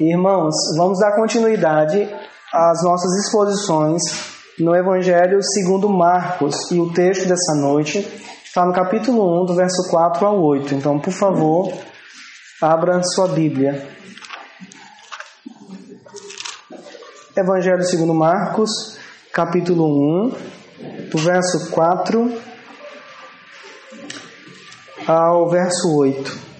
Irmãos, vamos dar continuidade às nossas exposições no Evangelho segundo Marcos. E o texto dessa noite está no capítulo 1, do verso 4 ao 8. Então, por favor, abra sua Bíblia. Evangelho segundo Marcos, capítulo 1, do verso 4 ao verso 8.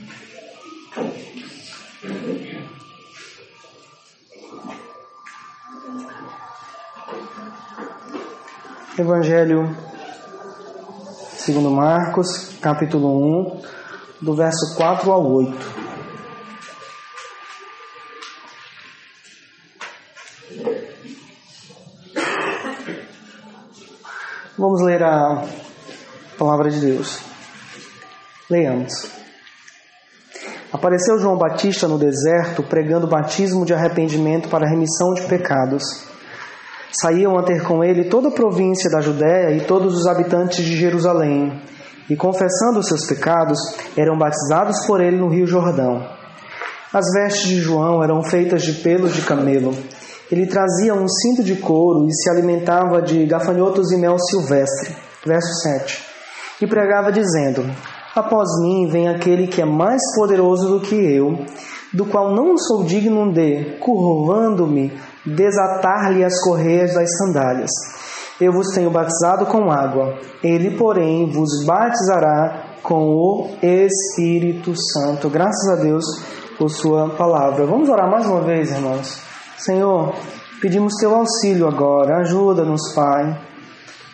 Evangelho segundo Marcos, capítulo 1, do verso 4 ao 8. Vamos ler a palavra de Deus. Leamos. Apareceu João Batista no deserto pregando batismo de arrependimento para remissão de pecados Saíam a ter com ele toda a província da Judéia e todos os habitantes de Jerusalém, e confessando os seus pecados, eram batizados por ele no Rio Jordão. As vestes de João eram feitas de pelos de camelo. Ele trazia um cinto de couro e se alimentava de gafanhotos e mel silvestre. Verso 7. E pregava dizendo: Após mim vem aquele que é mais poderoso do que eu, do qual não sou digno de, curvando-me, desatar-lhe as correias das sandálias. Eu vos tenho batizado com água, ele, porém, vos batizará com o Espírito Santo. Graças a Deus por Sua palavra. Vamos orar mais uma vez, irmãos. Senhor, pedimos Teu auxílio agora. Ajuda-nos, Pai.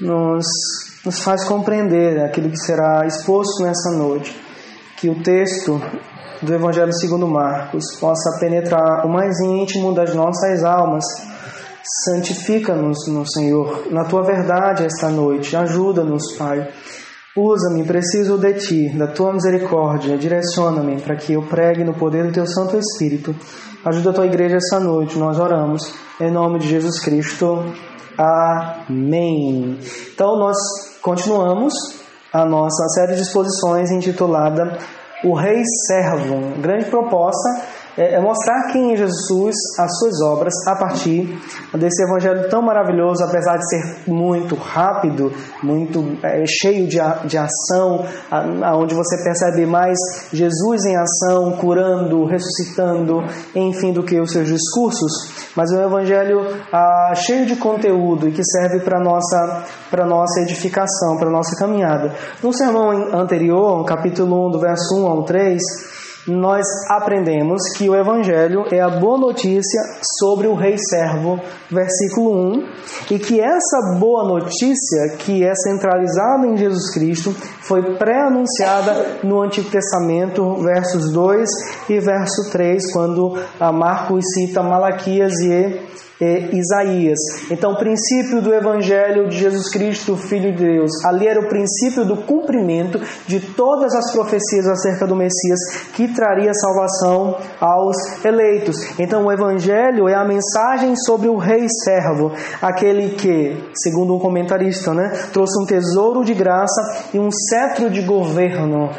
Nos, nos faz compreender aquilo que será exposto nessa noite. Que o texto do Evangelho segundo Marcos possa penetrar o mais íntimo das nossas almas. Santifica-nos no Senhor, na tua verdade esta noite. Ajuda-nos, Pai. Usa-me, preciso de ti, da tua misericórdia. Direciona-me para que eu pregue no poder do teu Santo Espírito. Ajuda a tua igreja essa noite. Nós oramos em nome de Jesus Cristo. Amém. Então nós continuamos a nossa série de exposições intitulada o rei servo. Grande proposta é, é mostrar quem é Jesus, as suas obras, a partir desse evangelho tão maravilhoso, apesar de ser muito rápido, muito é, cheio de, de ação, aonde você percebe mais Jesus em ação, curando, ressuscitando, enfim, do que os seus discursos, mas é um evangelho ah, cheio de conteúdo e que serve para nossa para nossa edificação, para nossa caminhada. No sermão anterior, capítulo 1, do verso 1 ao 3, nós aprendemos que o Evangelho é a boa notícia sobre o Rei Servo, versículo 1, e que essa boa notícia, que é centralizada em Jesus Cristo, foi pré-anunciada no Antigo Testamento, versos 2 e verso 3, quando Marcos cita Malaquias e é, Isaías. Então, o princípio do Evangelho de Jesus Cristo, Filho de Deus, ali era o princípio do cumprimento de todas as profecias acerca do Messias que traria salvação aos eleitos. Então, o Evangelho é a mensagem sobre o Rei Servo, aquele que, segundo um comentarista, né, trouxe um tesouro de graça e um cetro de governo.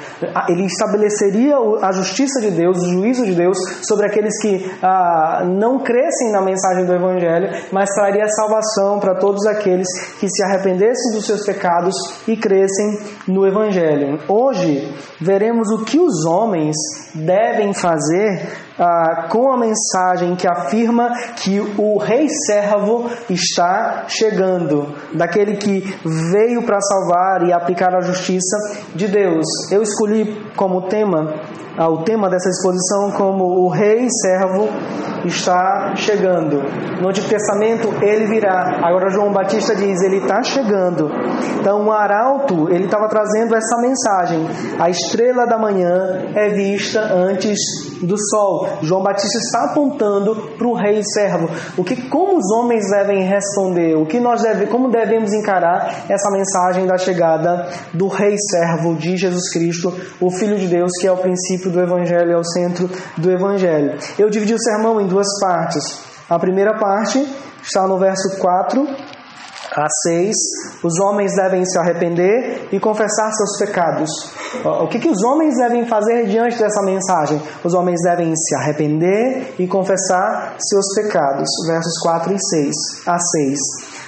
Ele estabeleceria a justiça de Deus, o juízo de Deus sobre aqueles que ah, não crescem na mensagem do Evangelho Evangelho, mas traria salvação para todos aqueles que se arrependessem dos seus pecados e crescem no Evangelho. Hoje veremos o que os homens devem fazer ah, com a mensagem que afirma que o Rei Servo está chegando, daquele que veio para salvar e aplicar a justiça de Deus. Eu escolhi como tema o tema dessa exposição como o Rei Servo está chegando. No Antigo Testamento ele virá. Agora João Batista diz ele está chegando. Então o arauto ele estava trazendo essa mensagem. A estrela da manhã é vista antes do sol. João Batista está apontando para o Rei Servo. O que como os homens devem responder? O que nós deve, como devemos encarar essa mensagem da chegada do Rei Servo de Jesus Cristo, o Filho de Deus que é o princípio do Evangelho, é o centro do Evangelho. Eu dividi o sermão em duas partes. A primeira parte está no verso 4 a 6, os homens devem se arrepender e confessar seus pecados. O que, que os homens devem fazer diante dessa mensagem? Os homens devem se arrepender e confessar seus pecados. Versos 4 e 6, a 6.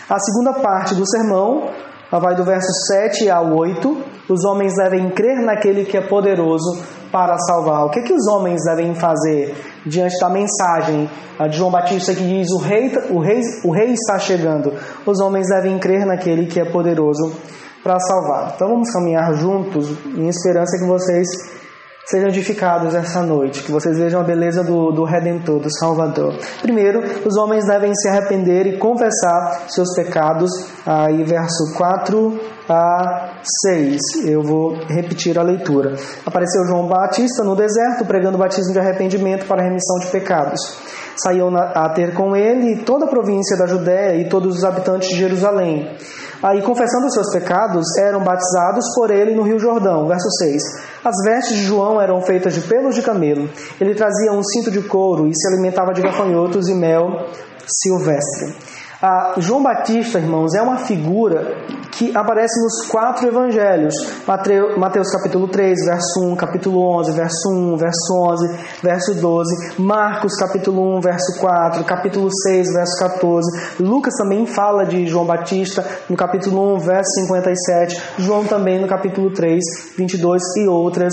A segunda parte do sermão vai do verso 7 ao 8. Os homens devem crer naquele que é poderoso para salvar. O que, que os homens devem fazer diante da mensagem de João Batista que diz: o rei, o, rei, o rei está chegando? Os homens devem crer naquele que é poderoso para salvar. Então vamos caminhar juntos em esperança que vocês sejam edificados essa noite, que vocês vejam a beleza do, do Redentor, do Salvador. Primeiro, os homens devem se arrepender e confessar seus pecados. Aí, verso 4 a 6. Eu vou repetir a leitura. Apareceu João Batista no deserto, pregando o batismo de arrependimento para a remissão de pecados. Saiu a ter com ele toda a província da Judéia e todos os habitantes de Jerusalém. Aí, confessando os seus pecados, eram batizados por ele no Rio Jordão. Verso 6. As vestes de João eram feitas de pelos de camelo. Ele trazia um cinto de couro e se alimentava de gafanhotos e mel silvestre. Ah, João Batista, irmãos, é uma figura que aparece nos quatro evangelhos. Mateus capítulo 3, verso 1, capítulo 11, verso 1, verso 11, verso 12. Marcos capítulo 1, verso 4, capítulo 6, verso 14. Lucas também fala de João Batista no capítulo 1, verso 57. João também no capítulo 3, 22 e outras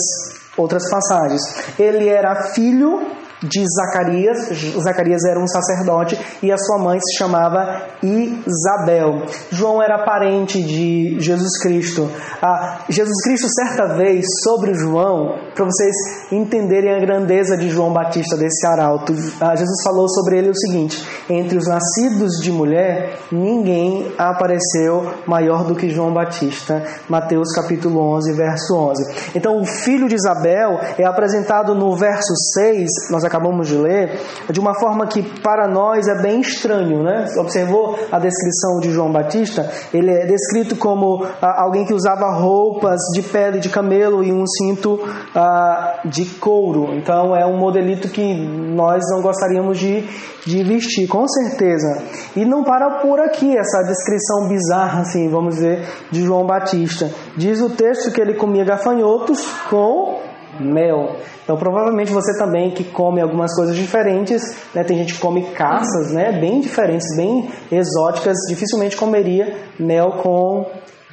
outras passagens. Ele era filho de Zacarias. Zacarias era um sacerdote e a sua mãe se chamava Isabel. João era parente de Jesus Cristo. Ah, Jesus Cristo, certa vez, sobre João, para vocês entenderem a grandeza de João Batista, desse arauto, ah, Jesus falou sobre ele o seguinte: entre os nascidos de mulher, ninguém apareceu maior do que João Batista. Mateus capítulo 11, verso 11. Então, o filho de Isabel é apresentado no verso 6, nós acabamos de ler, de uma forma que para nós é bem estranho, né? Observou a descrição de João Batista? Ele é descrito como ah, alguém que usava roupas de pele de camelo e um cinto ah, de couro. Então é um modelito que nós não gostaríamos de, de vestir, com certeza. E não para por aqui essa descrição bizarra, assim, vamos dizer, de João Batista. Diz o texto que ele comia gafanhotos com mel. Então, provavelmente você também que come algumas coisas diferentes, né? tem gente que come caças, né? bem diferentes, bem exóticas, dificilmente comeria mel com,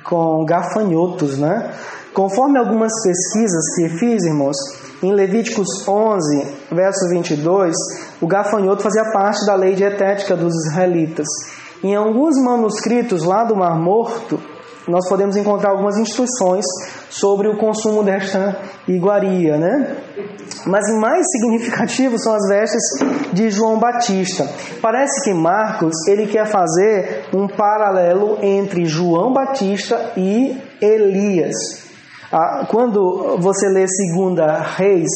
com gafanhotos. Né? Conforme algumas pesquisas que fiz, irmãos, em Levíticos 11, verso 22, o gafanhoto fazia parte da lei dietética dos israelitas. Em alguns manuscritos lá do Mar Morto, nós podemos encontrar algumas instruções sobre o consumo desta iguaria, né? Mas mais significativo são as vestes de João Batista. Parece que Marcos ele quer fazer um paralelo entre João Batista e Elias. Ah, quando você lê Segunda Reis,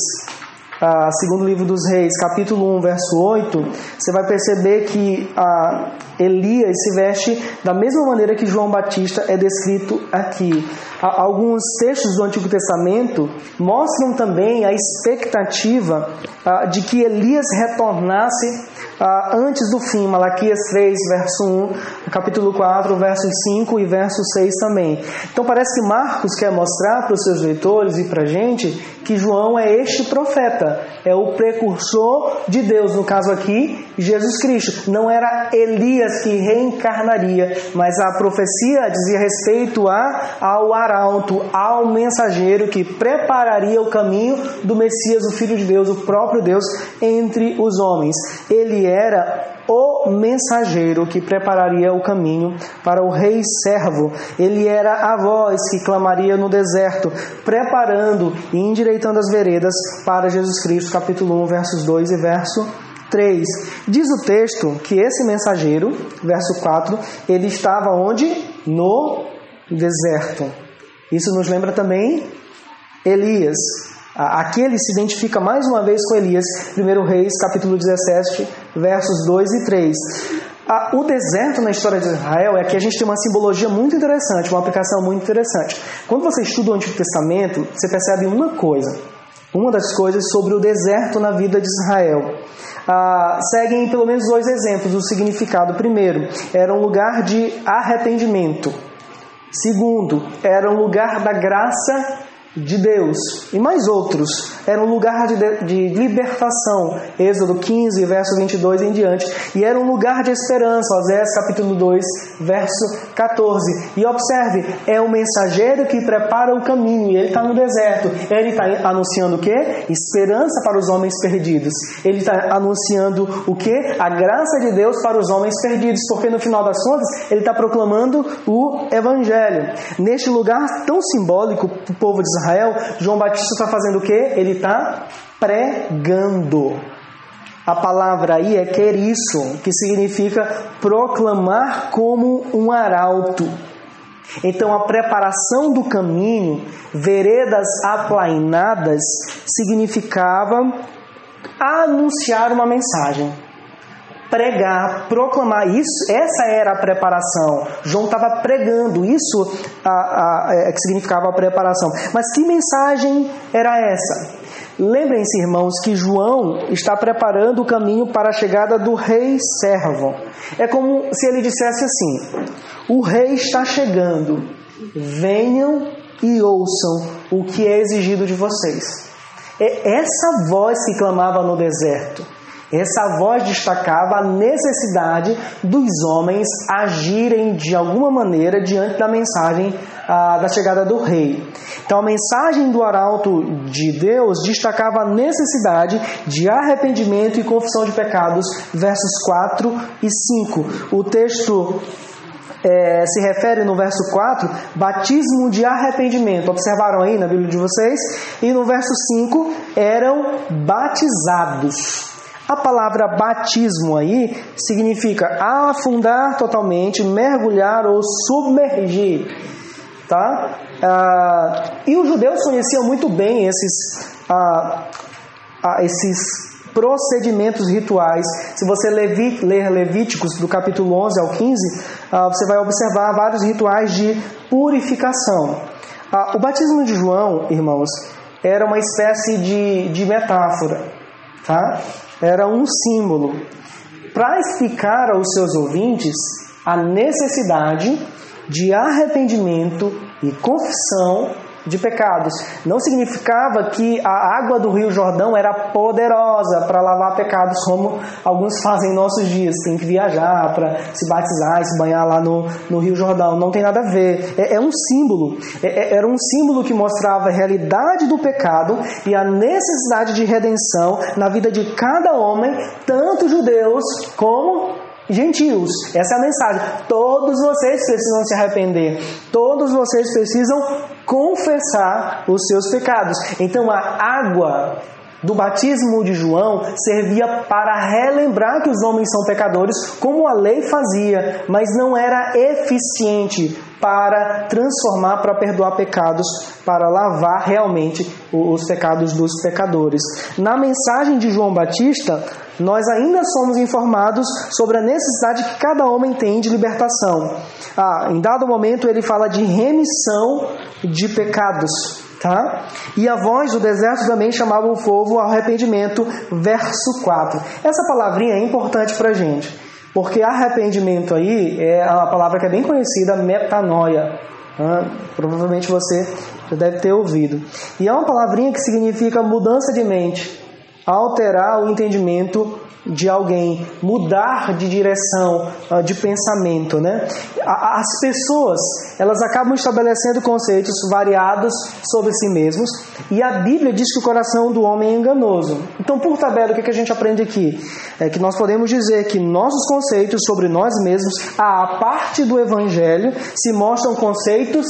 ah, segundo livro dos Reis, capítulo 1, verso 8, você vai perceber que ah, Elias se veste da mesma maneira que João Batista é descrito aqui. Alguns textos do Antigo Testamento mostram também a expectativa ah, de que Elias retornasse antes do fim, Malaquias 3, verso 1, capítulo 4, versos 5 e verso 6 também. Então parece que Marcos quer mostrar para os seus leitores e para a gente que João é este profeta, é o precursor de Deus, no caso aqui, Jesus Cristo. Não era Elias que reencarnaria, mas a profecia dizia respeito a, ao arauto, ao mensageiro que prepararia o caminho do Messias, o Filho de Deus, o próprio Deus, entre os homens. Ele era o mensageiro que prepararia o caminho para o rei servo. Ele era a voz que clamaria no deserto, preparando e endireitando as veredas para Jesus Cristo, capítulo 1, versos 2 e verso 3. Diz o texto que esse mensageiro, verso 4, ele estava onde? No deserto. Isso nos lembra também Elias, Aqui ele se identifica mais uma vez com Elias, 1 Reis, capítulo 17, versos 2 e 3. O deserto na história de Israel é que a gente tem uma simbologia muito interessante, uma aplicação muito interessante. Quando você estuda o Antigo Testamento, você percebe uma coisa: uma das coisas sobre o deserto na vida de Israel. Ah, seguem pelo menos dois exemplos do significado. Primeiro, era um lugar de arrependimento. Segundo, era um lugar da graça de Deus. E mais outros. Era um lugar de, de, libertação. Êxodo 15, verso 22 em diante. E era um lugar de esperança. Osés capítulo 2, verso 14. E observe, é o mensageiro que prepara o caminho. E ele está no deserto. Ele está anunciando o quê? Esperança para os homens perdidos. Ele está anunciando o quê? A graça de Deus para os homens perdidos. Porque no final das contas, ele está proclamando o Evangelho. Neste lugar tão simbólico o povo de Israel, Israel, João Batista está fazendo o quê? Ele está pregando. A palavra aí é queriço, que significa proclamar como um arauto. Então, a preparação do caminho, veredas aplainadas, significava anunciar uma mensagem pregar, proclamar. Isso, essa era a preparação. João estava pregando, isso a, a, é, que significava a preparação. Mas que mensagem era essa? Lembrem-se, irmãos, que João está preparando o caminho para a chegada do rei servo. É como se ele dissesse assim: O rei está chegando, venham e ouçam o que é exigido de vocês. É essa voz que clamava no deserto. Essa voz destacava a necessidade dos homens agirem de alguma maneira diante da mensagem ah, da chegada do rei. Então, a mensagem do arauto de Deus destacava a necessidade de arrependimento e confissão de pecados, versos 4 e 5. O texto é, se refere no verso 4, batismo de arrependimento. Observaram aí na Bíblia de vocês? E no verso 5, eram batizados. A palavra batismo aí significa afundar totalmente, mergulhar ou submergir. Tá? Ah, e os judeus conheciam muito bem esses, ah, ah, esses procedimentos rituais. Se você ler Levíticos do capítulo 11 ao 15, ah, você vai observar vários rituais de purificação. Ah, o batismo de João, irmãos, era uma espécie de, de metáfora. Tá? Era um símbolo. Para explicar aos seus ouvintes a necessidade de arrependimento e confissão de pecados. Não significava que a água do Rio Jordão era poderosa para lavar pecados, como alguns fazem em nossos dias. Tem que viajar para se batizar e se banhar lá no, no Rio Jordão. Não tem nada a ver. É, é um símbolo. É, é, era um símbolo que mostrava a realidade do pecado e a necessidade de redenção na vida de cada homem, tanto judeus como gentios. Essa é a mensagem. Todos vocês precisam se arrepender. Todos vocês precisam confessar os seus pecados. Então a água do batismo de João servia para relembrar que os homens são pecadores, como a lei fazia, mas não era eficiente para transformar, para perdoar pecados, para lavar realmente os pecados dos pecadores. Na mensagem de João Batista, nós ainda somos informados sobre a necessidade que cada homem tem de libertação. Ah, em dado momento, ele fala de remissão de pecados. Tá? E a voz do deserto também chamava o povo ao arrependimento, verso 4. Essa palavrinha é importante para a gente, porque arrependimento aí é a palavra que é bem conhecida, metanoia. Ah, provavelmente você já deve ter ouvido. E é uma palavrinha que significa mudança de mente, alterar o entendimento de alguém, mudar de direção, ah, de pensamento, né? As pessoas, elas acabam estabelecendo conceitos variados sobre si mesmos, e a Bíblia diz que o coração do homem é enganoso. Então, por tabela, o que a gente aprende aqui? É que nós podemos dizer que nossos conceitos sobre nós mesmos, a parte do evangelho, se mostram conceitos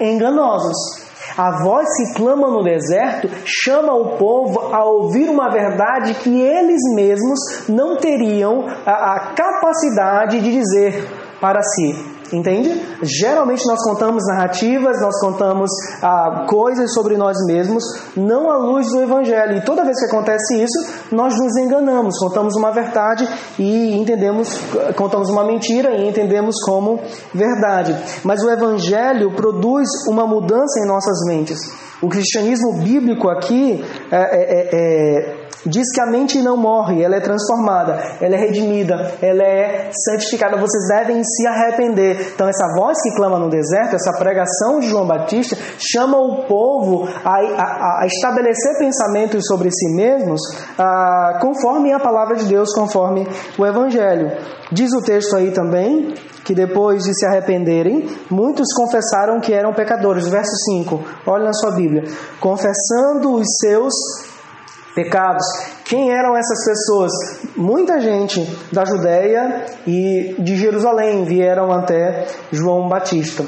enganosos. A voz que clama no deserto chama o povo a ouvir uma verdade que eles mesmos não teriam a, a capacidade de dizer para si. Entende? Geralmente nós contamos narrativas, nós contamos ah, coisas sobre nós mesmos, não à luz do Evangelho. E toda vez que acontece isso, nós nos enganamos, contamos uma verdade e entendemos, contamos uma mentira e entendemos como verdade. Mas o Evangelho produz uma mudança em nossas mentes. O cristianismo bíblico aqui é, é, é, diz que a mente não morre, ela é transformada, ela é redimida, ela é santificada. Vocês devem se arrepender. Então, essa voz que clama no deserto, essa pregação de João Batista, chama o povo a, a, a estabelecer pensamentos sobre si mesmos a, conforme a palavra de Deus, conforme o Evangelho. Diz o texto aí também que depois de se arrependerem, muitos confessaram que eram pecadores. Verso 5, olha na sua Bíblia. Confessando os seus pecados. Quem eram essas pessoas? Muita gente da Judéia e de Jerusalém vieram até João Batista.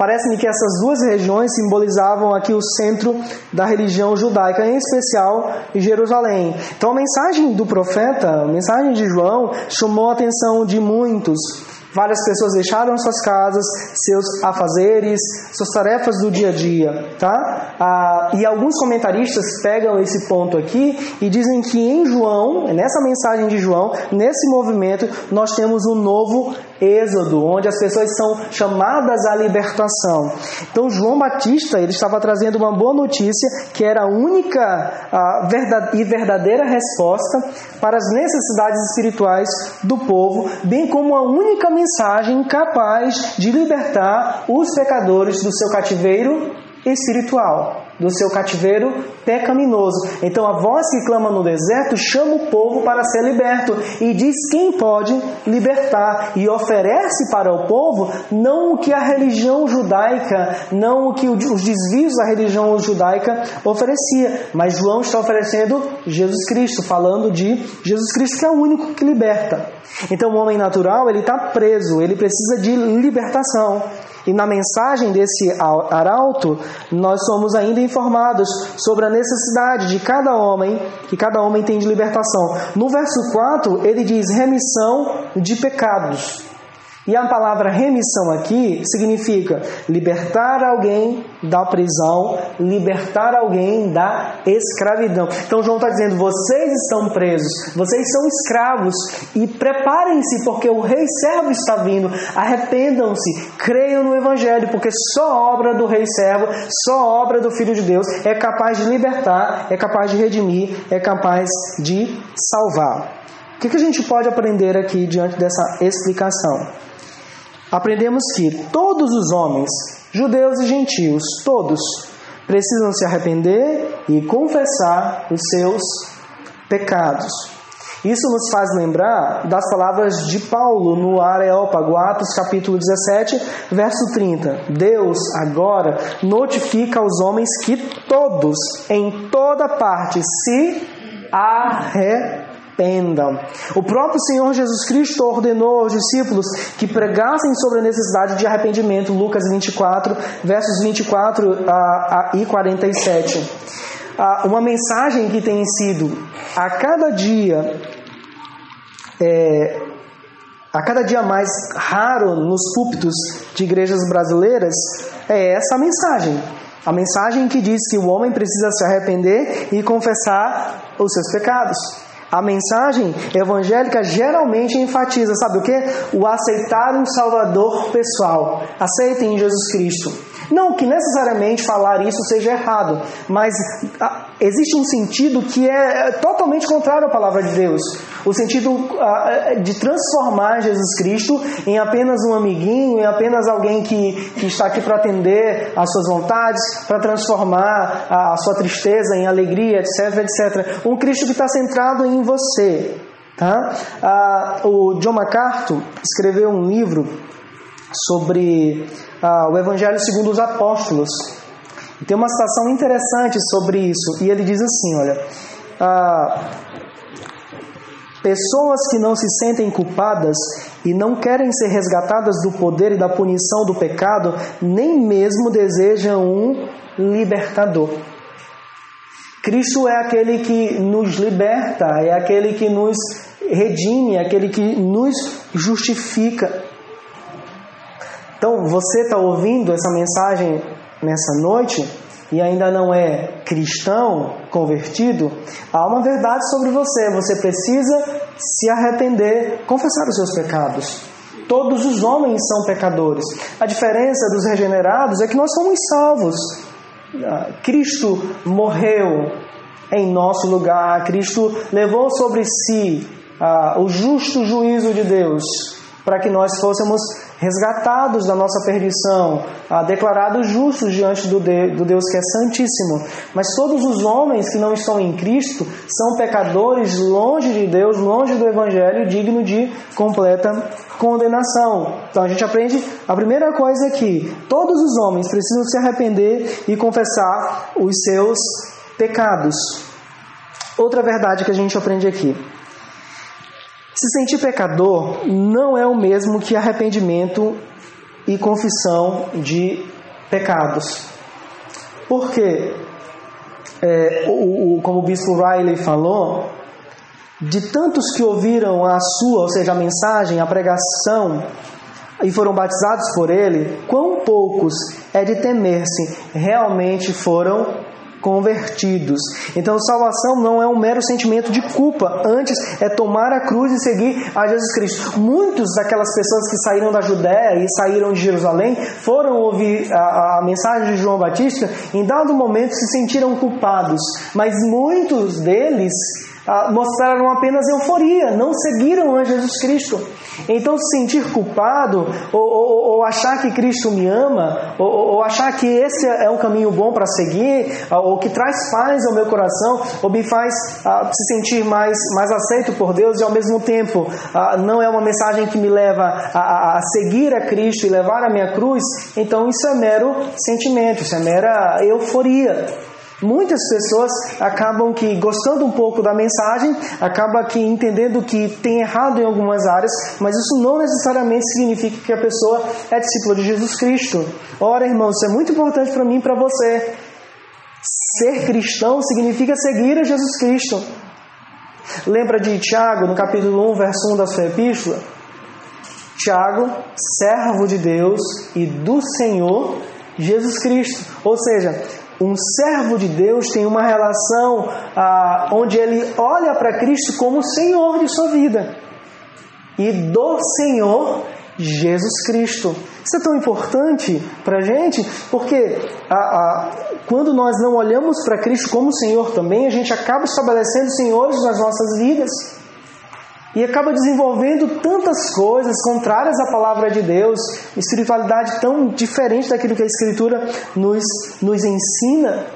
Parece-me que essas duas regiões simbolizavam aqui o centro da religião judaica, em especial Jerusalém. Então a mensagem do profeta, a mensagem de João, chamou a atenção de muitos. Várias pessoas deixaram suas casas, seus afazeres, suas tarefas do dia a dia, tá? Ah, e alguns comentaristas pegam esse ponto aqui e dizem que em João, nessa mensagem de João, nesse movimento, nós temos um novo êxodo, onde as pessoas são chamadas à libertação. Então João Batista ele estava trazendo uma boa notícia que era a única a e verdadeira resposta para as necessidades espirituais do povo, bem como a única mensagem capaz de libertar os pecadores do seu cativeiro espiritual do seu cativeiro pecaminoso. Então a voz que clama no deserto chama o povo para ser liberto e diz quem pode libertar e oferece para o povo não o que a religião judaica, não o que os desvios da religião judaica oferecia, mas João está oferecendo Jesus Cristo, falando de Jesus Cristo que é o único que liberta. Então o homem natural ele está preso, ele precisa de libertação. E na mensagem desse arauto, nós somos ainda informados sobre a necessidade de cada homem, que cada homem tem de libertação. No verso 4, ele diz remissão de pecados. E a palavra remissão aqui significa libertar alguém da prisão, libertar alguém da escravidão. Então João está dizendo: vocês estão presos, vocês são escravos e preparem-se porque o rei servo está vindo. Arrependam-se, creiam no Evangelho, porque só obra do rei servo, só obra do Filho de Deus é capaz de libertar, é capaz de redimir, é capaz de salvar. O que a gente pode aprender aqui diante dessa explicação? Aprendemos que todos os homens, judeus e gentios, todos, precisam se arrepender e confessar os seus pecados. Isso nos faz lembrar das palavras de Paulo no Areópago, Atos capítulo 17, verso 30. Deus agora notifica aos homens que todos, em toda parte, se arrependem O próprio Senhor Jesus Cristo ordenou aos discípulos que pregassem sobre a necessidade de arrependimento, Lucas 24, versos 24 a, a, e 47. Ah, uma mensagem que tem sido a cada dia é, a cada dia mais raro nos púlpitos de igrejas brasileiras é essa mensagem. A mensagem que diz que o homem precisa se arrepender e confessar os seus pecados. A mensagem evangélica geralmente enfatiza, sabe o que? O aceitar um Salvador pessoal. Aceitem Jesus Cristo. Não que necessariamente falar isso seja errado, mas ah, existe um sentido que é, é totalmente contrário à palavra de Deus. O sentido ah, de transformar Jesus Cristo em apenas um amiguinho, em apenas alguém que, que está aqui para atender às suas vontades, para transformar a sua tristeza em alegria, etc, etc. Um Cristo que está centrado em você. Tá? Ah, o John MacArthur escreveu um livro sobre ah, o Evangelho segundo os Apóstolos. E tem uma citação interessante sobre isso. E ele diz assim: olha, ah, pessoas que não se sentem culpadas e não querem ser resgatadas do poder e da punição do pecado, nem mesmo desejam um libertador. Cristo é aquele que nos liberta, é aquele que nos redime, é aquele que nos justifica. Então, você está ouvindo essa mensagem nessa noite e ainda não é cristão, convertido, há uma verdade sobre você. Você precisa se arrepender, confessar os seus pecados. Todos os homens são pecadores. A diferença dos regenerados é que nós somos salvos. ah, Cristo morreu em nosso lugar, Cristo levou sobre si ah, o justo juízo de Deus para que nós fôssemos resgatados da nossa perdição, ah, declarados justos diante do, de, do Deus que é Santíssimo. Mas todos os homens que não estão em Cristo são pecadores longe de Deus, longe do Evangelho, digno de completa condenação. Então a gente aprende a primeira coisa aqui: todos os homens precisam se arrepender e confessar os seus pecados. Outra verdade que a gente aprende aqui. Se sentir pecador não é o mesmo que arrependimento e confissão de pecados. Porque, é, o, o, como o bispo Riley falou, de tantos que ouviram a sua, ou seja, a mensagem, a pregação, e foram batizados por ele, quão poucos é de temer-se realmente foram convertidos. Então, salvação não é um mero sentimento de culpa, antes é tomar a cruz e seguir a Jesus Cristo. Muitos daquelas pessoas que saíram da Judéia e saíram de Jerusalém foram ouvir a, a mensagem de João Batista, em dado momento se sentiram culpados, mas muitos deles mostraram apenas euforia, não seguiram a Jesus Cristo. Então, se sentir culpado, ou, ou, ou achar que Cristo me ama, ou, ou, achar que esse é um caminho bom para seguir, ah, ou que traz paz ao meu coração, ou me faz ah, se sentir mais, mais aceito por Deus e ao mesmo tempo ah, não é uma mensagem que me leva a, a, seguir a Cristo e levar a minha cruz, então isso é mero sentimento, isso é mera euforia. Muitas pessoas acabam que gostando um pouco da mensagem, acaba que entendendo que tem errado em algumas áreas, mas isso não necessariamente significa que a pessoa é discípula de Jesus Cristo. Ora, irmãos, isso é muito importante para mim e para você. Ser cristão significa seguir a Jesus Cristo. Lembra de Tiago, no capítulo 1, verso 1 da sua epístola? Tiago, servo de Deus e do Senhor Jesus Cristo. Ou seja, um servo de Deus tem uma relação ah, onde ele olha para Cristo como Senhor de sua vida e do Senhor Jesus Cristo. Isso é tão importante para a gente porque ah, ah, quando nós não olhamos para Cristo como Senhor também, a gente acaba estabelecendo senhores nas nossas vidas e acaba desenvolvendo tantas coisas contrárias à palavra de Deus, espiritualidade tão diferente daquilo que a Escritura nos, nos ensina.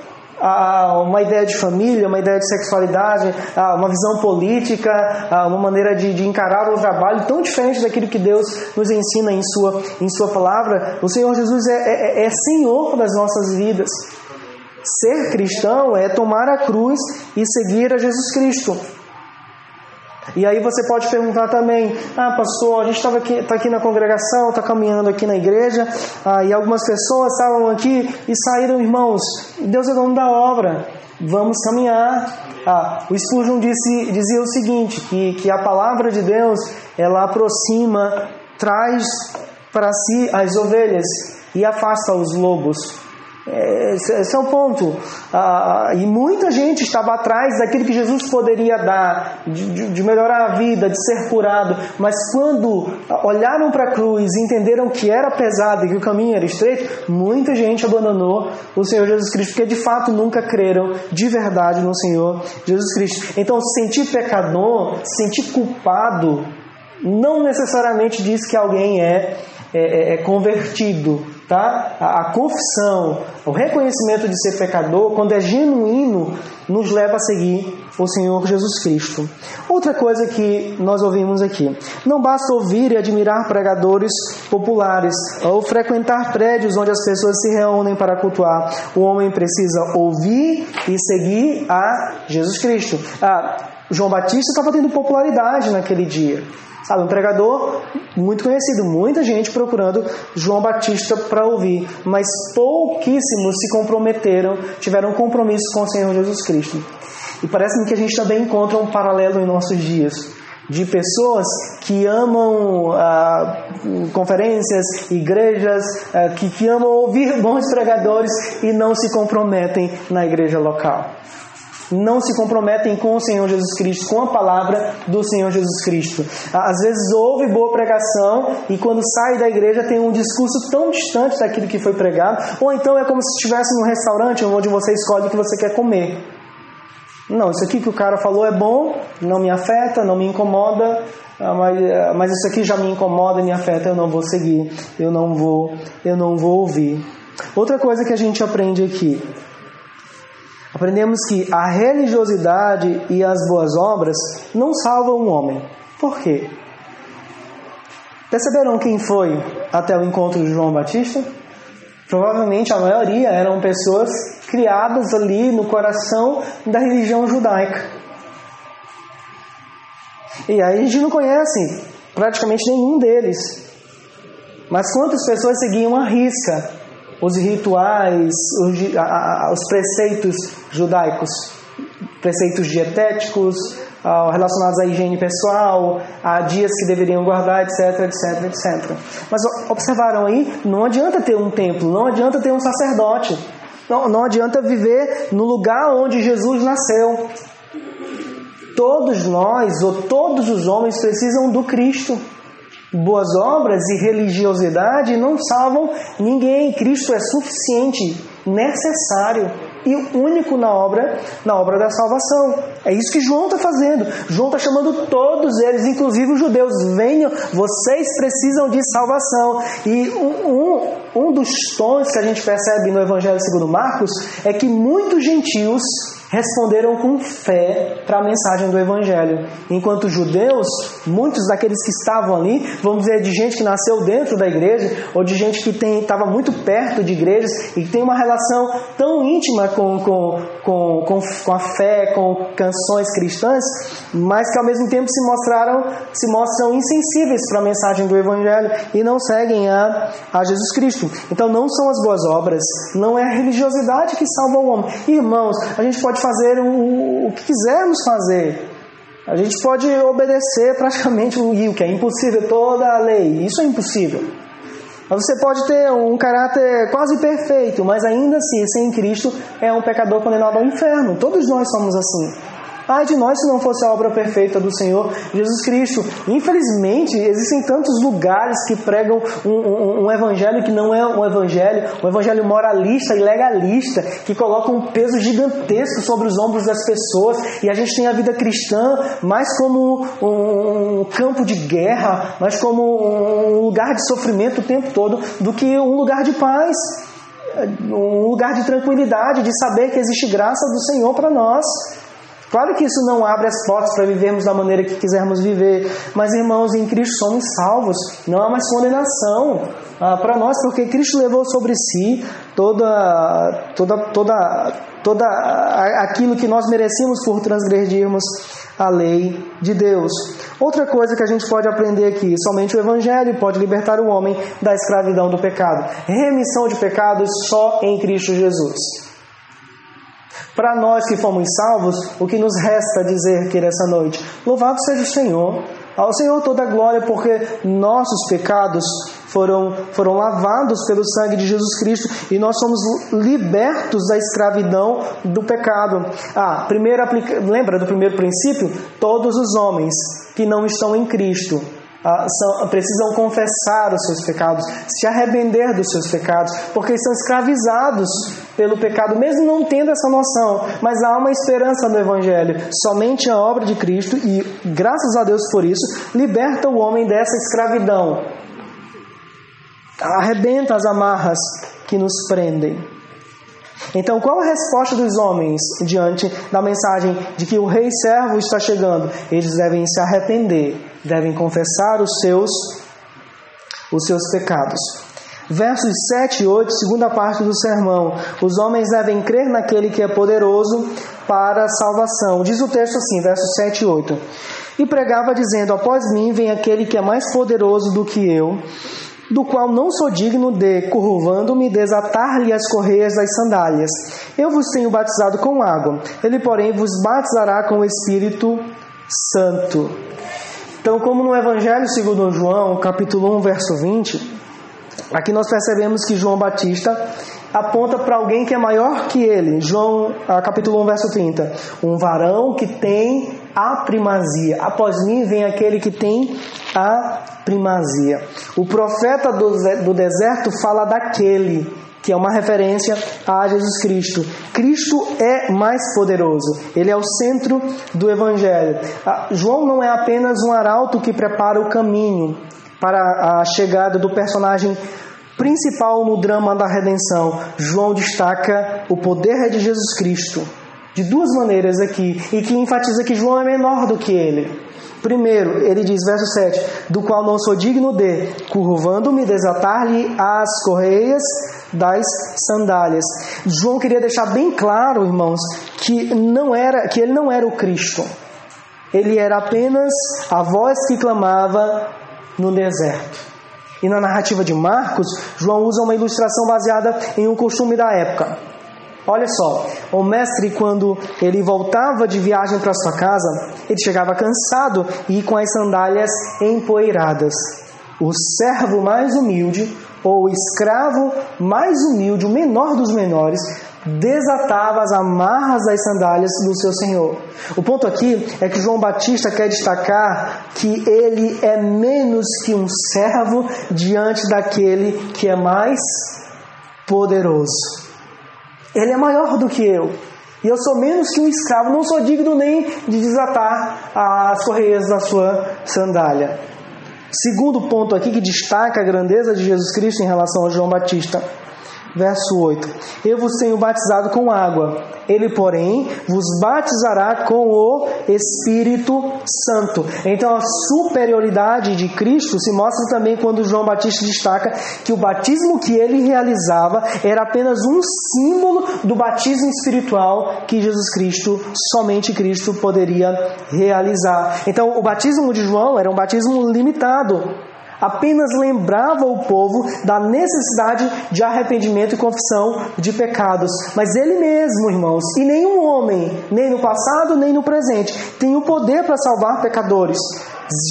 uma ideia de família, uma ideia de sexualidade, uma visão política, uma maneira de, de, encarar o trabalho tão diferente daquilo que Deus nos ensina em Sua, em sua palavra. O Senhor Jesus é, é, é Senhor das nossas vidas. Ser cristão é tomar a cruz e seguir a Jesus Cristo. E aí você pode perguntar também, ah pastor, a gente estava aqui, tá aqui na congregação, está caminhando aqui na igreja, ah, e algumas pessoas estavam aqui e saíram, irmãos, Deus é dono da obra, vamos caminhar. Ah, o Spurgeon disse, dizia o seguinte, que, que a palavra de Deus, ela aproxima, traz para si as ovelhas e afasta os lobos. É, esse é o ponto. Ah, e muita gente estava atrás daquilo que Jesus poderia dar, de, de melhorar a vida, de ser curado. Mas quando olharam para a cruz e entenderam que era pesado e que o caminho era estreito, muita gente abandonou o Senhor Jesus Cristo, porque de fato nunca creram de verdade no Senhor Jesus Cristo. Então, sentir pecador, sentir culpado, não necessariamente diz que alguém é, é, é convertido tá? A, a, confissão, o reconhecimento de ser pecador, quando é genuíno, nos leva a seguir o Senhor Jesus Cristo. Outra coisa que nós ouvimos aqui: não basta ouvir e admirar pregadores populares ou frequentar prédios onde as pessoas se reúnem para cultuar. O homem precisa ouvir e seguir a Jesus Cristo. Ah, João Batista estava tendo popularidade naquele dia. Sabe, um pregador muito conhecido, muita gente procurando João Batista para ouvir, mas pouquíssimos se comprometeram, tiveram compromisso com o Senhor Jesus Cristo. E parece-me que a gente também encontra um paralelo em nossos dias de pessoas que amam ah, conferências, igrejas, ah, que, que amam ouvir bons pregadores e não se comprometem na igreja local. Não se comprometem com o Senhor Jesus Cristo, com a palavra do Senhor Jesus Cristo. Às vezes ouve boa pregação e quando sai da igreja tem um discurso tão distante daquilo que foi pregado, ou então é como se estivesse num restaurante onde você escolhe o que você quer comer. Não, isso aqui que o cara falou é bom, não me afeta, não me incomoda, ah, mas, ah, mas isso aqui já me incomoda e me afeta, eu não vou seguir, eu não vou, eu não vou ouvir. Outra coisa que a gente aprende aqui, aprendemos que a religiosidade e as boas obras não salvam o homem. Por quê? Perceberam quem foi até o encontro de João Batista? Provavelmente a maioria eram pessoas criadas ali no coração da religião judaica. E aí a gente não conhece praticamente nenhum deles. Mas quantas pessoas seguiam a risca os rituais, os, os preceitos judaicos, preceitos dietéticos, relacionados à higiene pessoal, a dias que deveriam guardar, etc, etc, etc. Mas observaram aí, não adianta ter um templo, não adianta ter um sacerdote, não, não adianta viver no lugar onde Jesus nasceu. Todos nós, ou todos os homens, precisam do Cristo. Boas obras e religiosidade não salvam ninguém. Cristo é suficiente, necessário e único na obra, na obra da salvação. É isso que João está fazendo. João está chamando todos eles, inclusive os judeus, venham, vocês precisam de salvação. E um, um, dos tons que a gente percebe no Evangelho segundo Marcos é que muitos gentios responderam com fé para a mensagem do Evangelho. Enquanto judeus, muitos daqueles que estavam ali, vamos dizer, de gente que nasceu dentro da igreja, ou de gente que estava muito perto de igrejas e que tem uma relação tão íntima com, com, com, com, com a fé, com canções cristãs, mas que ao mesmo tempo se mostraram, se mostram insensíveis para a mensagem do Evangelho e não seguem a, a Jesus Cristo. Então não são as boas obras, não é a religiosidade que salva o homem. Irmãos, a gente pode fazer o, o que quisermos fazer. A gente pode obedecer praticamente o que é impossível, toda a lei. Isso é impossível. Mas você pode ter um caráter quase perfeito, mas ainda assim, sem Cristo, é um pecador condenado ao inferno. Todos nós somos assim. Ai de nós se não fosse a obra perfeita do Senhor Jesus Cristo. Infelizmente, existem tantos lugares que pregam um, um, um, evangelho que não é um evangelho, um evangelho moralista e legalista, que coloca um peso gigantesco sobre os ombros das pessoas. E a gente tem a vida cristã mais como um campo de guerra, mais como um lugar de sofrimento o tempo todo, do que um lugar de paz um lugar de tranquilidade, de saber que existe graça do Senhor para nós. Claro que isso não abre as portas para vivermos da maneira que quisermos viver, mas irmãos, em Cristo somos salvos, não há mais condenação ah, para nós, porque Cristo levou sobre si toda, toda, toda, toda aquilo que nós merecemos por transgredirmos a lei de Deus. Outra coisa que a gente pode aprender aqui: somente o Evangelho pode libertar o homem da escravidão do pecado. Remissão de pecados só em Cristo Jesus. Para nós que fomos salvos, o que nos resta dizer aqui nessa noite? Louvado seja o Senhor. Ao Senhor toda a glória, porque nossos pecados foram, foram lavados pelo sangue de Jesus Cristo e nós somos libertos da escravidão do pecado. Ah, primeiro lembra do primeiro princípio? Todos os homens que não estão em Cristo ah, são, precisam confessar os seus pecados, se arrepender dos seus pecados, porque estão escravizados pelo pecado, mesmo não tendo essa noção. Mas há uma esperança no Evangelho. Somente a obra de Cristo, e graças a Deus por isso, liberta o homem dessa escravidão. Arrebenta as amarras que nos prendem. Então, qual a resposta dos homens diante da mensagem de que o rei servo está chegando? Eles devem se arrepender, devem confessar os seus os seus pecados. Versos 7 e 8, segunda parte do sermão. Os homens devem crer naquele que é poderoso para a salvação. Diz o texto assim, versos 7 e 8. E pregava dizendo: Após mim vem aquele que é mais poderoso do que eu do qual não sou digno de, curvando-me, desatar-lhe as correias das sandálias. Eu vos tenho batizado com água, ele, porém, vos batizará com o Espírito Santo. Então, como no Evangelho segundo João, capítulo 1, verso 20, aqui nós percebemos que João Batista aponta para alguém que é maior que ele. João, capítulo 1, verso 30. Um varão que tem a primazia. Após mim vem aquele que tem a primazia. O profeta do deserto fala daquele que é uma referência a Jesus Cristo. Cristo é mais poderoso, ele é o centro do Evangelho. João não é apenas um arauto que prepara o caminho para a chegada do personagem principal no drama da redenção. João destaca o poder de Jesus Cristo de duas maneiras aqui e que enfatiza que João é menor do que ele. Primeiro, ele diz, verso 7: Do qual não sou digno de, curvando-me, desatar-lhe as correias das sandálias. João queria deixar bem claro, irmãos, que não era, que ele não era o Cristo. Ele era apenas a voz que clamava no deserto. E na narrativa de Marcos, João usa uma ilustração baseada em um costume da época. Olha só, o mestre, quando ele voltava de viagem para sua casa, ele chegava cansado e com as sandálias empoeiradas. O servo mais humilde, ou o escravo mais humilde, o menor dos menores, desatava as amarras das sandálias do seu senhor. O ponto aqui é que João Batista quer destacar que ele é menos que um servo diante daquele que é mais poderoso. Ele é maior do que eu. E eu sou menos que um escravo, não sou digno nem de desatar as correias da sua sandália. Segundo ponto aqui que destaca a grandeza de Jesus Cristo em relação a João Batista verso 8: Eu vos tenho batizado com água, ele, porém, vos batizará com o Espírito Santo. Então, a superioridade de Cristo se mostra também quando João Batista destaca que o batismo que ele realizava era apenas um símbolo do batismo espiritual que Jesus Cristo, somente Cristo, poderia realizar. Então, o batismo de João era um batismo limitado apenas lembrava o povo da necessidade de arrependimento e confissão de pecados. Mas ele mesmo, irmãos, e nenhum homem, nem no passado nem no presente, tem o poder para salvar pecadores.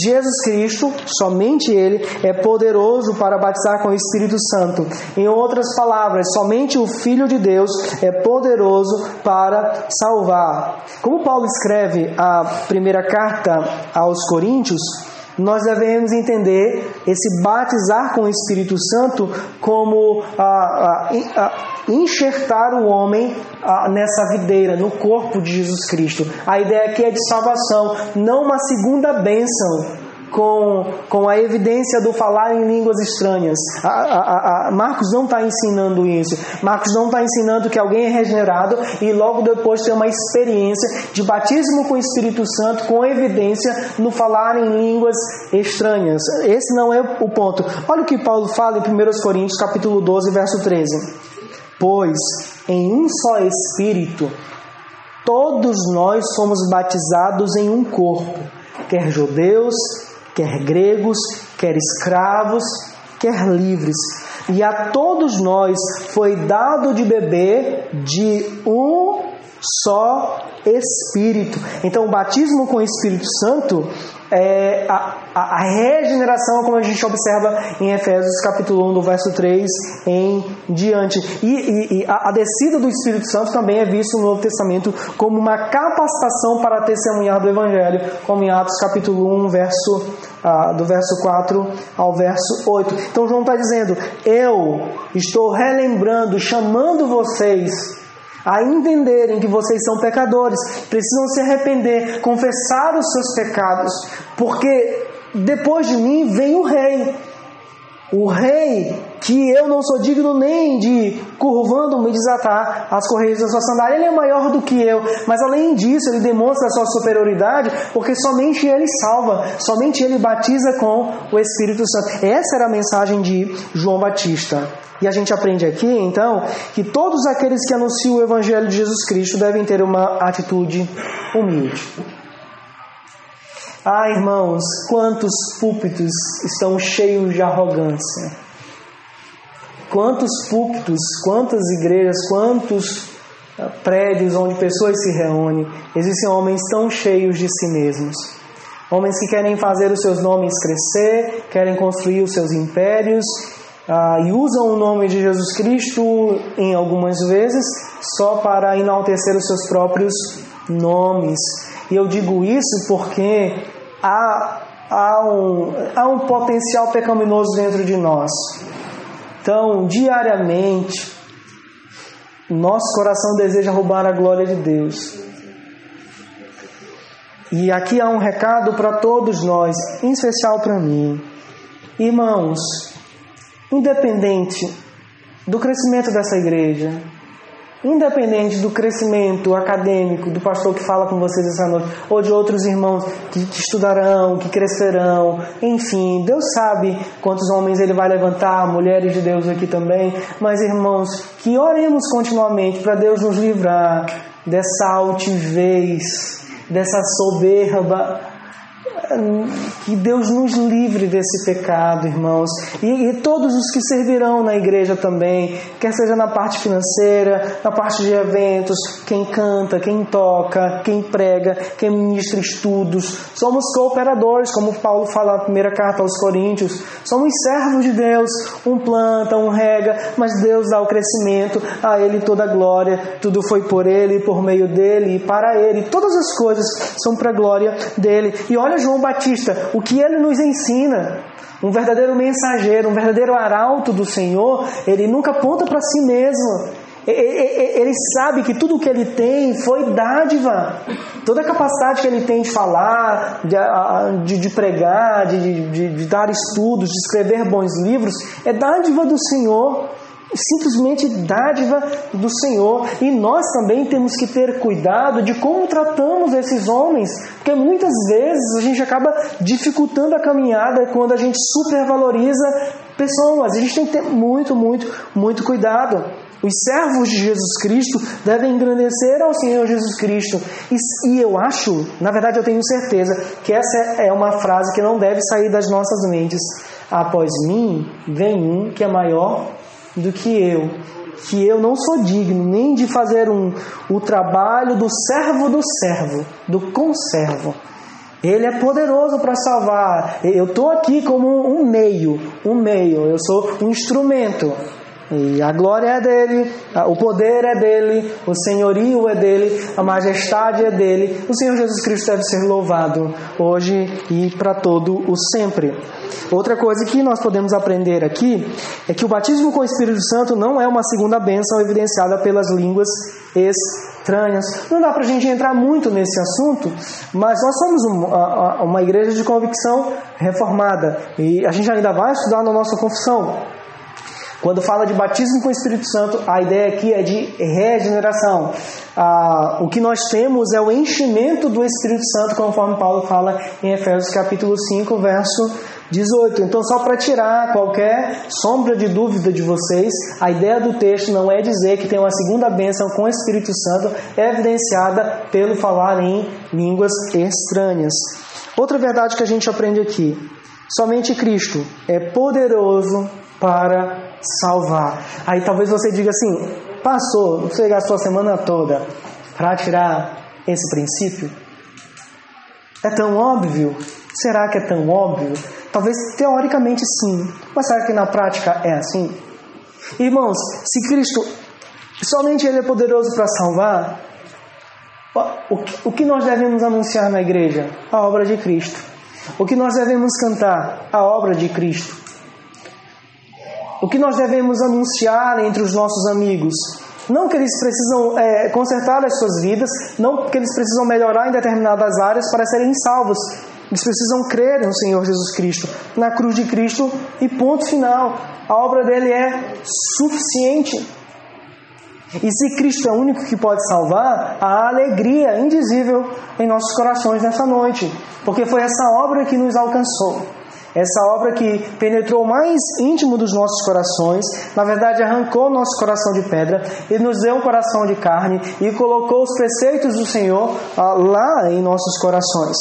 Jesus Cristo, somente Ele, é poderoso para batizar com o Espírito Santo. Em outras palavras, somente o Filho de Deus é poderoso para salvar. Como Paulo escreve a primeira carta aos Coríntios, nós devemos entender esse batizar com o Espírito Santo como a, a, a enxertar o homem nessa videira, no corpo de Jesus Cristo. A ideia aqui é de salvação, não uma segunda bênção com, com a evidência do falar em línguas estranhas. A, a, a, Marcos não está ensinando isso. Marcos não está ensinando que alguém é regenerado e logo depois tem uma experiência de batismo com o Espírito Santo com evidência no falar em línguas estranhas. Esse não é o ponto. Olha o que Paulo fala em 1 Coríntios capítulo 12, verso 13. Pois em um só Espírito todos nós somos batizados em um corpo, quer judeus, quer gregos, quer escravos, quer livres. E a todos nós foi dado de beber de um só Espírito. Então, o batismo com o Espírito Santo é a, a, a, regeneração, como a gente observa em Efésios capítulo 1, do verso 3 em diante. E, e, e a, a, descida do Espírito Santo também é visto no Novo Testamento como uma capacitação para testemunhar do Evangelho, como em Atos capítulo 1, verso, ah, do verso 4 ao verso 8. Então João está dizendo, eu estou relembrando, chamando vocês a entenderem que vocês são pecadores, precisam se arrepender, confessar os seus pecados, porque depois de mim vem o rei. O rei que eu não sou digno nem de curvando-me desatar as correias da sua sandália, ele é maior do que eu, mas além disso, ele demonstra a sua superioridade, porque somente ele salva, somente ele batiza com o Espírito Santo. Essa era a mensagem de João Batista. E a gente aprende aqui, então, que todos aqueles que anunciam o Evangelho de Jesus Cristo devem ter uma atitude humilde. Ah, irmãos, quantos púlpitos estão cheios de arrogância. Quantos púlpitos, quantas igrejas, quantos ah, prédios onde pessoas se reúnem, existem homens tão cheios de si mesmos. Homens que querem fazer os seus nomes crescer, querem construir os seus impérios ah, e usam o nome de Jesus Cristo em algumas vezes só para enaltecer os seus próprios nomes. E eu digo isso porque há, há, um, há um potencial pecaminoso dentro de nós. Então, diariamente, nosso coração deseja roubar a glória de Deus. E aqui há um recado para todos nós, em especial para mim. Irmãos, independente do crescimento dessa igreja, independente do crescimento acadêmico do pastor que fala com vocês essa noite, ou de outros irmãos que, estudarão, que crescerão, enfim, Deus sabe quantos homens Ele vai levantar, mulheres de Deus aqui também, mas irmãos, que oremos continuamente para Deus nos livrar dessa altivez, dessa soberba que Deus nos livre desse pecado, irmãos. E, e, todos os que servirão na igreja também, quer seja na parte financeira, na parte de eventos, quem canta, quem toca, quem prega, quem ministra estudos. Somos cooperadores, como Paulo fala na primeira carta aos Coríntios. Somos servos de Deus. Um planta, um rega, mas Deus dá o crescimento, a Ele toda a glória. Tudo foi por Ele, por meio dele e para Ele. Todas as coisas são para a glória dele. E olha, João Batista, o que ele nos ensina. Um verdadeiro mensageiro, um verdadeiro arauto do Senhor, ele nunca aponta para si mesmo. Ele sabe que tudo o que ele tem foi dádiva. Toda a capacidade que ele tem de falar, de, de, de pregar, de, de, dar estudos, de escrever bons livros, é dádiva do Senhor simplesmente dádiva do Senhor. E nós também temos que ter cuidado de como tratamos esses homens, porque muitas vezes a gente acaba dificultando a caminhada quando a gente supervaloriza pessoas. A gente tem que ter muito, muito, muito cuidado. Os servos de Jesus Cristo devem engrandecer ao Senhor Jesus Cristo. E, e, eu acho, na verdade eu tenho certeza, que essa é uma frase que não deve sair das nossas mentes. Após mim vem um que é maior do que eu, que eu não sou digno nem de fazer um, o trabalho do servo do servo, do conservo. Ele é poderoso para salvar. Eu estou aqui como um meio, um meio. Eu sou um instrumento. E a glória é dele, o poder é dele, o senhorio é dele, a majestade é dele. O Senhor Jesus Cristo deve ser louvado hoje e para todo o sempre. Outra coisa que nós podemos aprender aqui é que o batismo com o Espírito Santo não é uma segunda bênção evidenciada pelas línguas estranhas. Não dá para a gente entrar muito nesse assunto, mas nós somos uma, uma igreja de convicção reformada e a gente ainda vai estudar na nossa confissão. Quando fala de batismo com o Espírito Santo, a ideia aqui é de regeneração. Ah, o que nós temos é o enchimento do Espírito Santo, conforme Paulo fala em Efésios capítulo 5, verso 18. Então, só para tirar qualquer sombra de dúvida de vocês, a ideia do texto não é dizer que tem uma segunda bênção com o Espírito Santo, evidenciada pelo falar em línguas estranhas. Outra verdade que a gente aprende aqui: somente Cristo é poderoso para salvar. Aí talvez você diga assim: passou, você gastou a semana toda para tirar esse princípio? É tão óbvio? Será que é tão óbvio? Talvez teoricamente sim, mas será que na prática é assim? Irmãos, se Cristo somente Ele é poderoso para salvar, o que nós devemos anunciar na igreja? A obra de Cristo. O que nós devemos cantar? A obra de Cristo. O que nós devemos anunciar entre os nossos amigos? Não que eles precisam é, consertar as suas vidas, não que eles precisam melhorar em determinadas áreas para serem salvos. Eles precisam crer no Senhor Jesus Cristo, na cruz de Cristo e ponto final. A obra dele é suficiente. E se Cristo é o único que pode salvar, há alegria indizível em nossos corações nessa noite, porque foi essa obra que nos alcançou. Essa obra que penetrou mais íntimo dos nossos corações, na verdade arrancou nosso coração de pedra e nos deu um coração de carne e colocou os preceitos do Senhor ah, lá em nossos corações.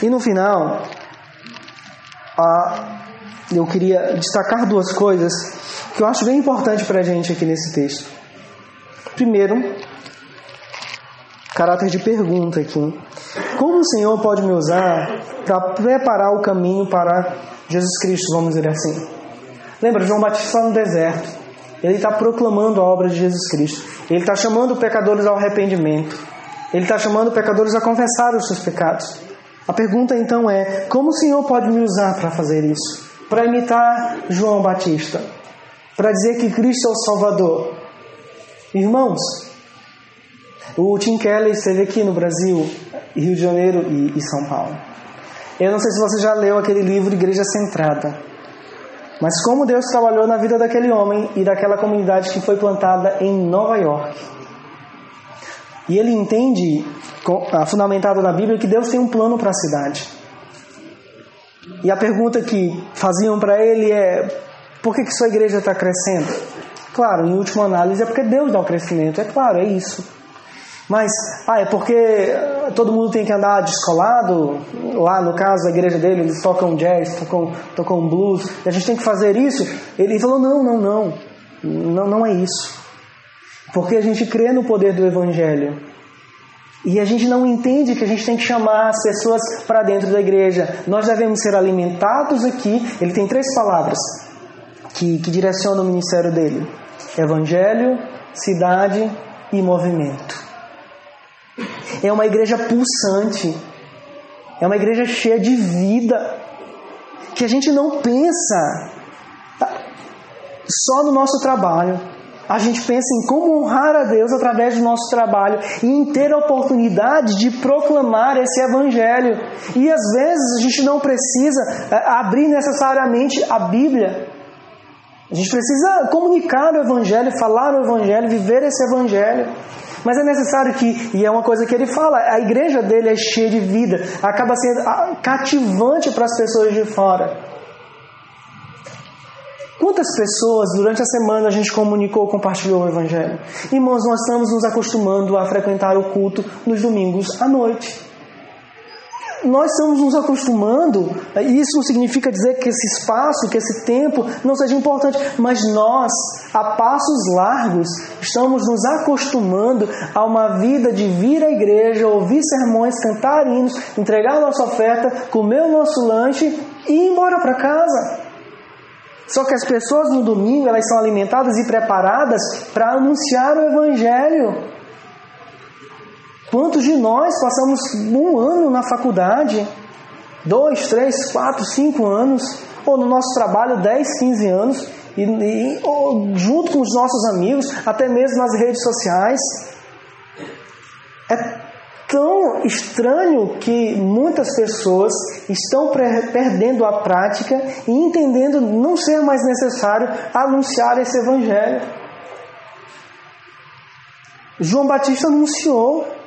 E no final, ah, eu queria destacar duas coisas que eu acho bem importante para a gente aqui nesse texto. Primeiro, caráter de pergunta aqui. Como o Senhor pode me usar para preparar o caminho para Jesus Cristo, vamos dizer assim? Lembra, João Batista está no deserto. Ele está proclamando a obra de Jesus Cristo. Ele está chamando pecadores ao arrependimento. Ele está chamando pecadores a confessar os seus pecados. A pergunta então é: como o Senhor pode me usar para fazer isso? Para imitar João Batista? Para dizer que Cristo é o Salvador? Irmãos, o Tim Keller esteve aqui no Brasil, Rio de Janeiro e, e São Paulo. Eu não sei se você já leu aquele livro Igreja Centrada. Mas como Deus trabalhou na vida daquele homem e daquela comunidade que foi plantada em Nova York. E ele entende, fundamentado na Bíblia, que Deus tem um plano para a cidade. E a pergunta que faziam para ele é: por que, que sua igreja está crescendo? Claro, em última análise é porque Deus dá o crescimento, é claro, é isso. Mas, ah, é porque todo mundo tem que andar descolado? Lá no caso da igreja dele, eles tocam jazz, tocam, tocam blues, a gente tem que fazer isso? Ele falou: não, não, não, não, não é isso. Porque a gente crê no poder do Evangelho. E a gente não entende que a gente tem que chamar as pessoas para dentro da igreja. Nós devemos ser alimentados aqui. Ele tem três palavras que, que direcionam o ministério dele: Evangelho, cidade e movimento. É uma igreja pulsante. É uma igreja cheia de vida. Que a gente não pensa só no nosso trabalho. A gente pensa em como honrar a Deus através do nosso trabalho e em ter a oportunidade de proclamar esse evangelho. E às vezes a gente não precisa é, abrir necessariamente a Bíblia. A gente precisa comunicar o evangelho, falar o evangelho, viver esse evangelho. Mas é necessário que, e é uma coisa que ele fala, a igreja dele é cheia de vida, acaba sendo ah, cativante para as pessoas de fora. Quantas pessoas durante a semana a gente comunicou, compartilhou o Evangelho? Irmãos, nós estamos nos acostumando a frequentar o culto nos domingos à noite nós estamos nos acostumando, isso não significa dizer que esse espaço, que esse tempo não seja importante, mas nós, a passos largos, estamos nos acostumando a uma vida de vir à igreja, ouvir sermões, cantar hinos, entregar a nossa oferta, comer o nosso lanche e ir embora para casa. Só que as pessoas no domingo elas são alimentadas e preparadas para anunciar o Evangelho. Quantos de nós passamos um ano na faculdade, dois, três, quatro, cinco anos, ou no nosso trabalho, 10, 15 anos, e, e junto com os nossos amigos, até mesmo nas redes sociais? É tão estranho que muitas pessoas estão perdendo a prática e entendendo não ser mais necessário anunciar esse evangelho. João Batista anunciou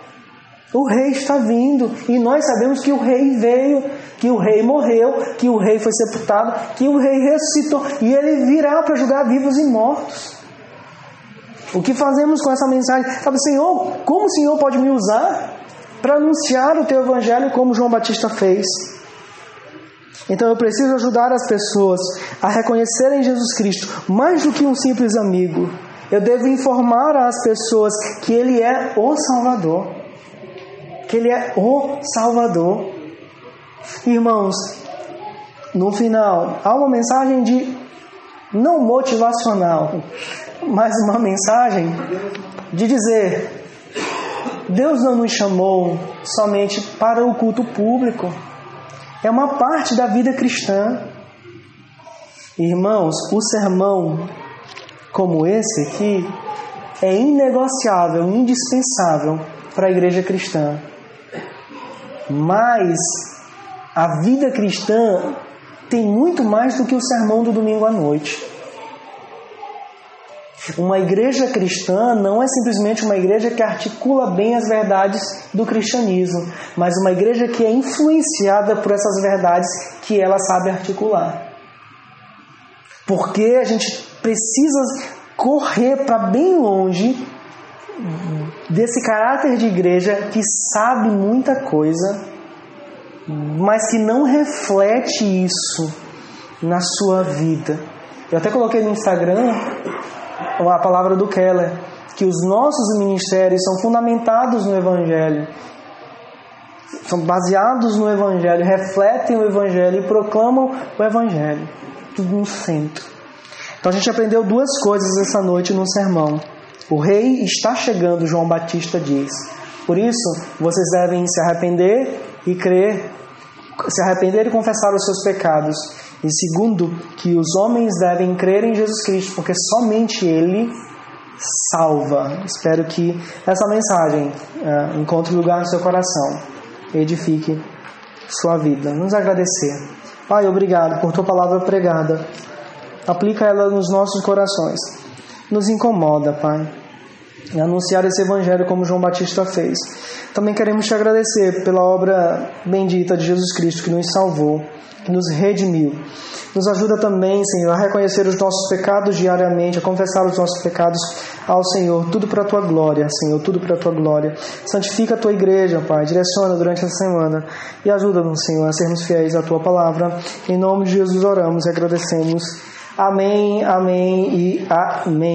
o rei está vindo e nós sabemos que o rei veio, que o rei morreu, que o rei foi sepultado, que o rei ressuscitou e ele virá para julgar vivos e mortos. O que fazemos com essa mensagem? Sabe, Senhor, como o Senhor pode me usar para anunciar o teu evangelho como João Batista fez? Então eu preciso ajudar as pessoas a reconhecerem Jesus Cristo mais do que um simples amigo. Eu devo informar as pessoas que Ele é o Salvador que Ele é o Salvador. Irmãos, no final, há uma mensagem de não motivacional, mas uma mensagem de dizer: Deus não nos chamou somente para o culto público, é uma parte da vida cristã. Irmãos, o sermão como esse aqui é inegociável, indispensável para a igreja cristã. Mas a vida cristã tem muito mais do que o sermão do domingo à noite. Uma igreja cristã não é simplesmente uma igreja que articula bem as verdades do cristianismo, mas uma igreja que é influenciada por essas verdades que ela sabe articular. Porque a gente precisa correr para bem longe desse caráter de igreja que sabe muita coisa, mas que não reflete isso na sua vida. Eu até coloquei no Instagram a palavra do Keller, que os nossos ministérios são fundamentados no Evangelho, são baseados no Evangelho, refletem o Evangelho e proclamam o Evangelho, tudo no centro. Então a gente aprendeu duas coisas essa noite no sermão. O rei está chegando, João Batista diz. Por isso, vocês devem se arrepender e crer, se arrepender e confessar os seus pecados. E segundo, que os homens devem crer em Jesus Cristo, porque somente Ele salva. Espero que essa mensagem uh, encontre lugar no seu coração, edifique sua vida. Nos agradecer. Pai, obrigado por tua palavra pregada. Aplica ela nos nossos corações. Nos incomoda, Pai. Anunciar esse evangelho como João Batista fez. Também queremos te agradecer pela obra bendita de Jesus Cristo que nos salvou, que nos redimiu. Nos ajuda também, Senhor, a reconhecer os nossos pecados diariamente, a confessar os nossos pecados ao Senhor, tudo para a tua glória, Senhor, tudo para a tua glória. Santifica a tua igreja, Pai, direciona durante essa semana e ajuda-nos, Senhor, a sermos fiéis à tua palavra. Em nome de Jesus oramos e agradecemos. Amém, amém e amém.